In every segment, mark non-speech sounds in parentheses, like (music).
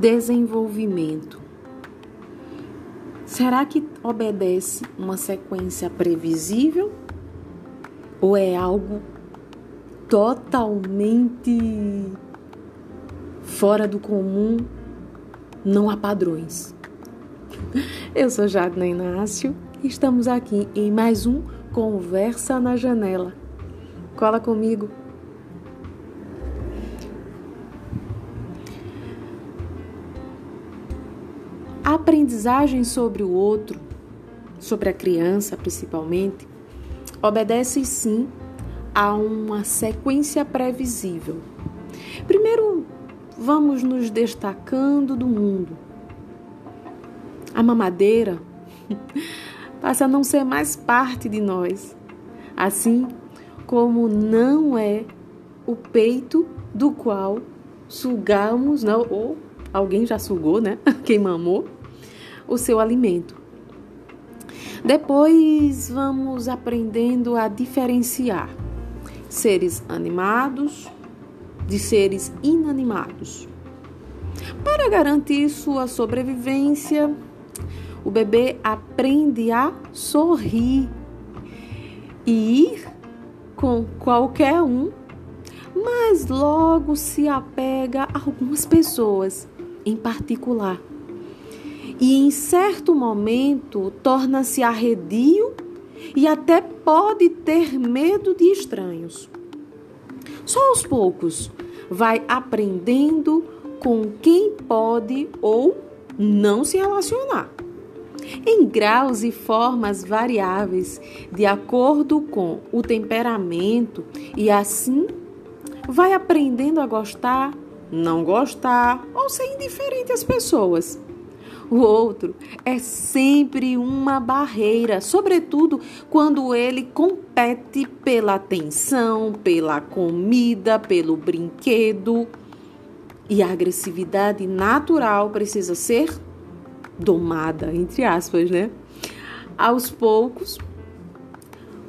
desenvolvimento. Será que obedece uma sequência previsível ou é algo totalmente fora do comum? Não há padrões. Eu sou Jadna Inácio e estamos aqui em mais um Conversa na Janela. Cola comigo. Aprendizagem sobre o outro, sobre a criança principalmente, obedece sim a uma sequência previsível. Primeiro, vamos nos destacando do mundo. A mamadeira (laughs) passa a não ser mais parte de nós, assim como não é o peito do qual sugamos, não, ou alguém já sugou, né? (laughs) Quem mamou o seu alimento. Depois vamos aprendendo a diferenciar seres animados de seres inanimados. Para garantir sua sobrevivência, o bebê aprende a sorrir e ir com qualquer um, mas logo se apega a algumas pessoas em particular. E em certo momento torna-se arredio e até pode ter medo de estranhos. Só aos poucos vai aprendendo com quem pode ou não se relacionar em graus e formas variáveis, de acordo com o temperamento, e assim vai aprendendo a gostar, não gostar ou ser indiferente às pessoas. O outro é sempre uma barreira, sobretudo quando ele compete pela atenção, pela comida, pelo brinquedo. E a agressividade natural precisa ser domada, entre aspas, né? Aos poucos.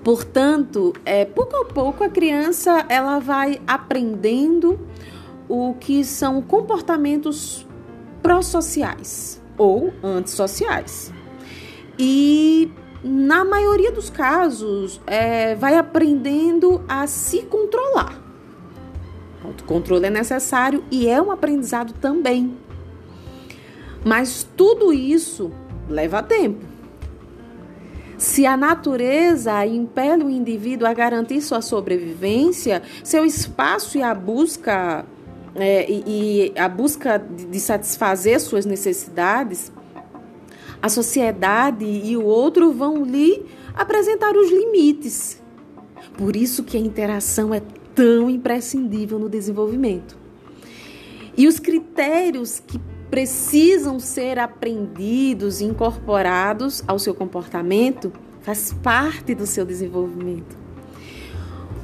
Portanto, é, pouco a pouco a criança ela vai aprendendo o que são comportamentos pró-sociais ou antissociais. E na maioria dos casos, é, vai aprendendo a se controlar. O autocontrole é necessário e é um aprendizado também. Mas tudo isso leva tempo. Se a natureza impele o indivíduo a garantir sua sobrevivência, seu espaço e a busca é, e, e, a busca de, satisfazer suas necessidades, a sociedade e o outro vão lhe apresentar os limites. Por isso que a interação é tão imprescindível no desenvolvimento. E os critérios que precisam ser aprendidos e incorporados ao seu comportamento faz parte do seu desenvolvimento.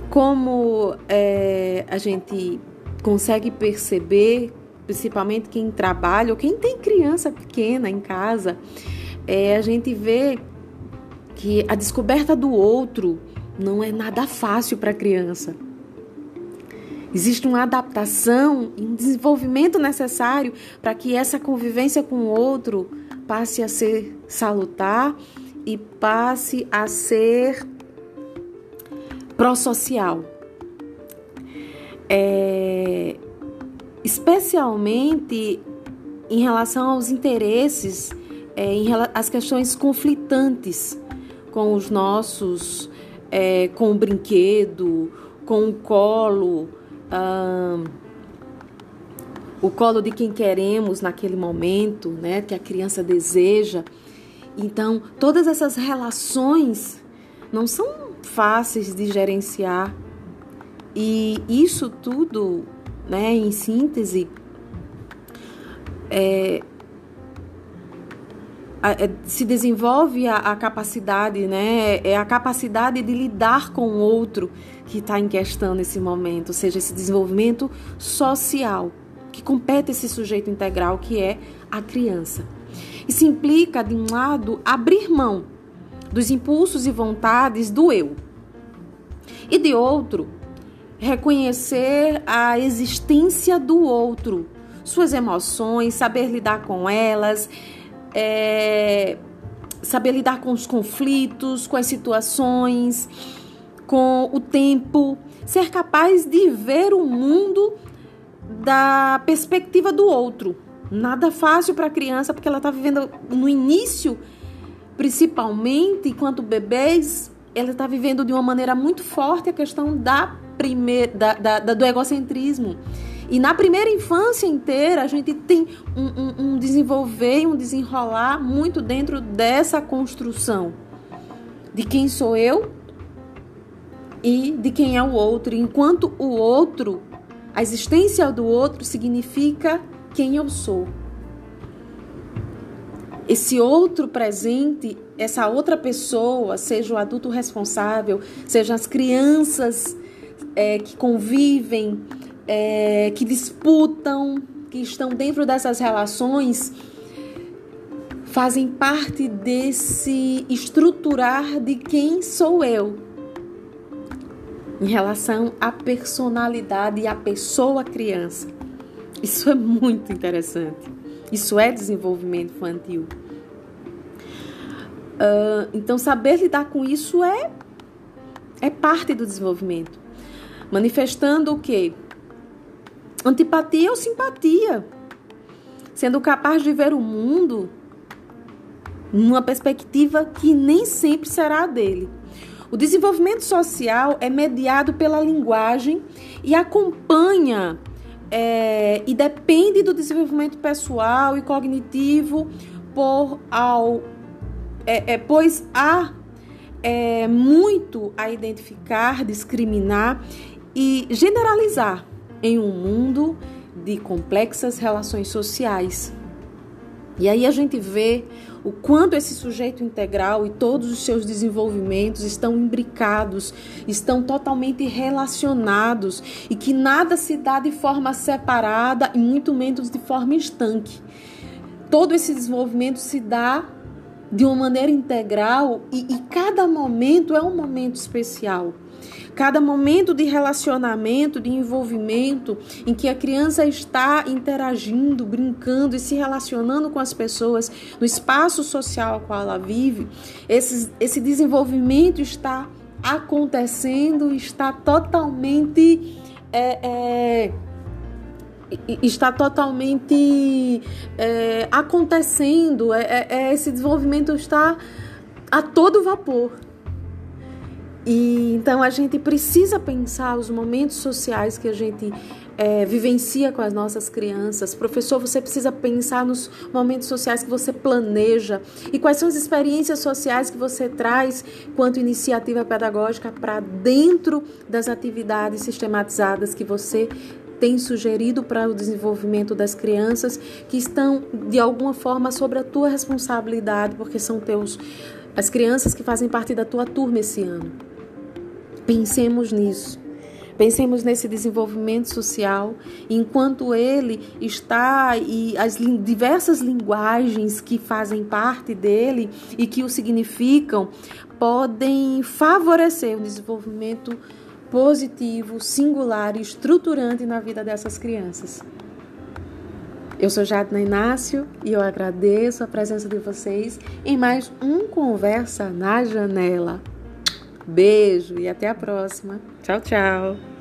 Como é, a gente consegue perceber, principalmente quem trabalha ou quem tem criança pequena em casa, é, a gente vê que a descoberta do outro não é nada fácil para a criança. Existe uma adaptação e um desenvolvimento necessário para que essa convivência com o outro passe a ser salutar e passe a ser pró-social. É, especialmente em relação aos interesses, é, em as questões conflitantes com os nossos, é, com o brinquedo, com o colo, o colo de quem queremos naquele momento, né, que a criança deseja. Então, todas essas relações não são fáceis de gerenciar. E isso tudo, né, em síntese, é, é, se desenvolve a, a, capacidade, né? É a capacidade de lidar com o outro que está em questão nesse momento, ou seja, esse desenvolvimento social que compete esse sujeito integral que é a criança. Isso implica, de um lado, abrir mão dos impulsos e vontades do eu, e de outro, reconhecer a existência do outro suas emoções, saber lidar com elas, é, saber lidar com os conflitos, com as situações, com o tempo, ser capaz de ver o mundo da perspectiva do outro. Nada fácil para a criança porque ela está vivendo no início, principalmente enquanto bebês, ela está vivendo de uma maneira muito forte a questão da primeira, da, da, da, do egocentrismo. E na primeira infância inteira, a gente tem um, um, um desenvolver, um desenrolar muito dentro dessa construção de quem sou eu e de quem é o outro. Enquanto o outro, a existência do outro significa quem eu sou. Esse outro presente, essa outra pessoa, seja o adulto responsável, seja as crianças é, que convivem, é, que disputam, que estão dentro dessas relações, fazem parte desse estruturar de quem sou eu em relação à personalidade e à pessoa criança. Isso é muito interessante. Isso é desenvolvimento infantil. Uh, então, saber lidar com isso é, é parte do desenvolvimento. Manifestando o quê? Antipatia ou simpatia. Sendo capaz de ver o mundo numa perspectiva que nem sempre será a dele. O desenvolvimento social é mediado pela linguagem e acompanha é, e depende do desenvolvimento pessoal e cognitivo, por ao, é, é, pois há é, muito a identificar, discriminar e generalizar em um mundo de complexas relações sociais. E aí a gente vê o quanto esse sujeito integral e todos os seus desenvolvimentos estão imbricados, estão totalmente relacionados e que nada se dá de forma separada e muito menos de forma estanque. Todo esse desenvolvimento se dá de uma maneira integral e, e cada momento é um momento especial. Cada momento de relacionamento, de envolvimento, em que a criança está interagindo, brincando e se relacionando com as pessoas no espaço social ao qual ela vive, esse, esse desenvolvimento está acontecendo, está totalmente. É, é, está totalmente é, acontecendo, é, é, é, esse desenvolvimento está a todo vapor. E então a gente precisa pensar os momentos sociais que a gente é, vivencia com as nossas crianças. Professor, você precisa pensar nos momentos sociais que você planeja e quais são as experiências sociais que você traz quanto iniciativa pedagógica para dentro das atividades sistematizadas que você tem sugerido para o desenvolvimento das crianças que estão de alguma forma sobre a tua responsabilidade, porque são teus as crianças que fazem parte da tua turma esse ano. Pensemos nisso. Pensemos nesse desenvolvimento social, enquanto ele está e as diversas linguagens que fazem parte dele e que o significam podem favorecer o desenvolvimento positivo, singular e estruturante na vida dessas crianças. Eu sou Jadna Inácio e eu agradeço a presença de vocês em mais um Conversa na Janela. Beijo e até a próxima. Tchau, tchau.